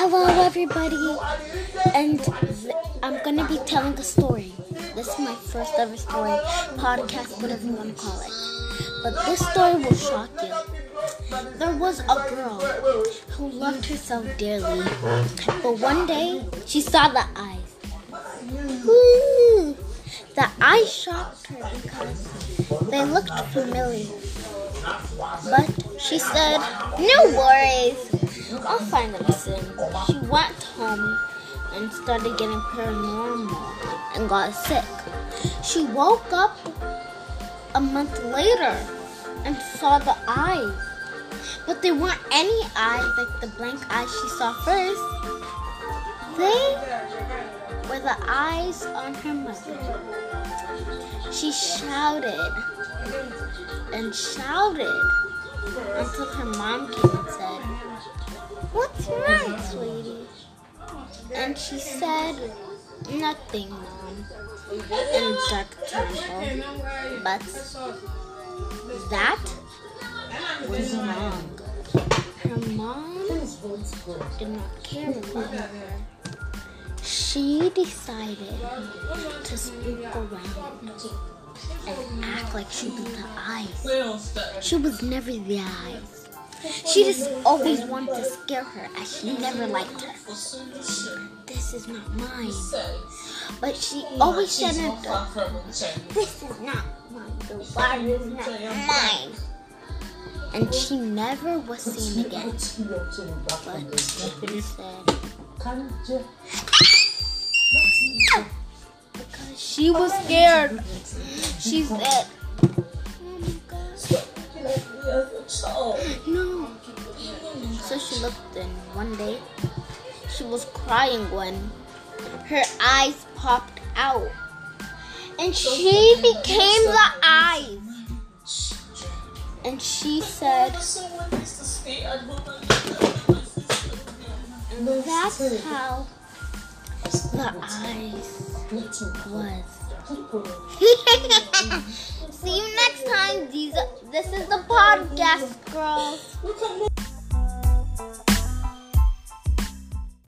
Hello, everybody, and I'm gonna be telling a story. This is my first ever story, podcast, whatever you wanna call it. But this story will shock you. There was a girl who loved herself dearly, but one day she saw the eyes. The eyes shocked her because they looked familiar. But she said, No worries, I'll find them soon. She went home and started getting paranormal and got sick. She woke up a month later and saw the eyes. But they weren't any eyes like the blank eyes she saw first. They were the eyes on her mother. She shouted and shouted until her mom came and said, What's wrong, sweetie? And she said, Nothing, mom. And dark tremble. But that was wrong. Her mom did not care about her. She decided to spook around and act like she was the eyes. She was never the eyes. She just always wanted to scare her as she never liked her. This is not mine. But she always said this is not mine. The water is not mine. And she never was seen again. But said, because she was scared. She said, So she looked and one day she was crying when her eyes popped out. And she became the eyes. And she said, that's how the eyes was. See you next time. These, this is the podcast, girls.